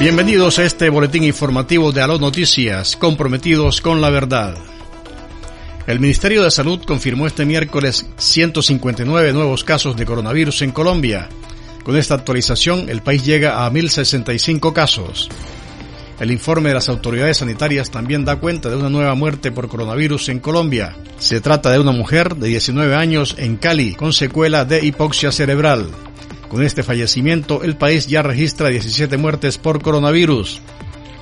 Bienvenidos a este boletín informativo de Aló Noticias, comprometidos con la verdad. El Ministerio de Salud confirmó este miércoles 159 nuevos casos de coronavirus en Colombia. Con esta actualización, el país llega a 1.065 casos. El informe de las autoridades sanitarias también da cuenta de una nueva muerte por coronavirus en Colombia. Se trata de una mujer de 19 años en Cali con secuela de hipoxia cerebral. Con este fallecimiento, el país ya registra 17 muertes por coronavirus.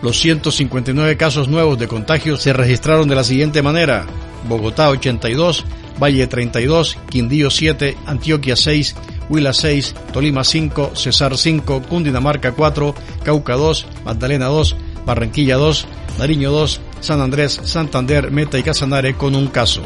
Los 159 casos nuevos de contagio se registraron de la siguiente manera. Bogotá 82, Valle 32, Quindío 7, Antioquia 6, Huila 6, Tolima 5, Cesar 5, Cundinamarca 4, Cauca 2, Magdalena 2, Barranquilla 2, Nariño 2, San Andrés, Santander, Meta y Casanare con un caso.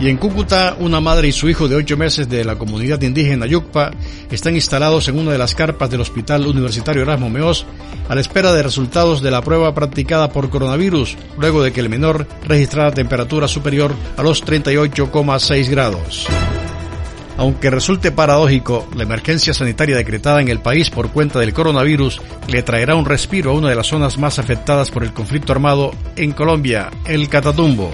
Y en Cúcuta, una madre y su hijo de ocho meses de la comunidad indígena Yucpa están instalados en una de las carpas del Hospital Universitario Erasmo Meos a la espera de resultados de la prueba practicada por coronavirus, luego de que el menor registrara temperatura superior a los 38,6 grados. Aunque resulte paradójico, la emergencia sanitaria decretada en el país por cuenta del coronavirus le traerá un respiro a una de las zonas más afectadas por el conflicto armado en Colombia, el Catatumbo.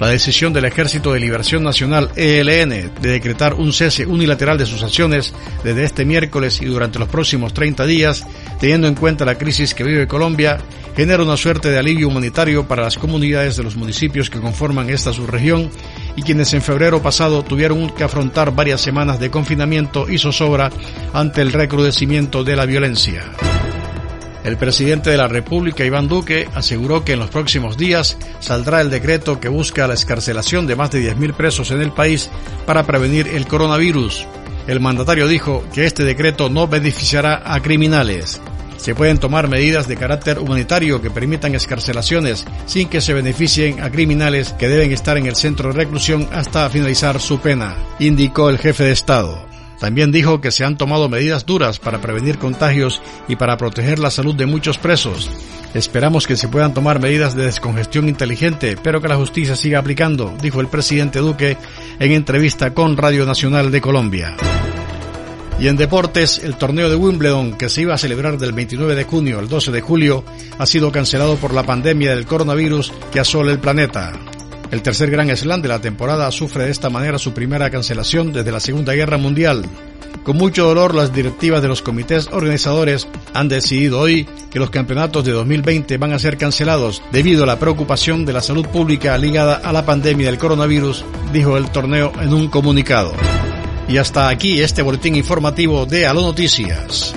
La decisión del Ejército de Liberación Nacional ELN de decretar un cese unilateral de sus acciones desde este miércoles y durante los próximos 30 días, teniendo en cuenta la crisis que vive Colombia, genera una suerte de alivio humanitario para las comunidades de los municipios que conforman esta subregión y quienes en febrero pasado tuvieron que afrontar varias semanas de confinamiento y zozobra ante el recrudecimiento de la violencia. El presidente de la República, Iván Duque, aseguró que en los próximos días saldrá el decreto que busca la escarcelación de más de 10.000 presos en el país para prevenir el coronavirus. El mandatario dijo que este decreto no beneficiará a criminales. Se pueden tomar medidas de carácter humanitario que permitan escarcelaciones sin que se beneficien a criminales que deben estar en el centro de reclusión hasta finalizar su pena, indicó el jefe de Estado. También dijo que se han tomado medidas duras para prevenir contagios y para proteger la salud de muchos presos. Esperamos que se puedan tomar medidas de descongestión inteligente, pero que la justicia siga aplicando, dijo el presidente Duque en entrevista con Radio Nacional de Colombia. Y en deportes, el torneo de Wimbledon, que se iba a celebrar del 29 de junio al 12 de julio, ha sido cancelado por la pandemia del coronavirus que asola el planeta. El tercer Gran Slam de la temporada sufre de esta manera su primera cancelación desde la Segunda Guerra Mundial. Con mucho dolor, las directivas de los comités organizadores han decidido hoy que los campeonatos de 2020 van a ser cancelados debido a la preocupación de la salud pública ligada a la pandemia del coronavirus, dijo el torneo en un comunicado. Y hasta aquí este boletín informativo de Aló Noticias.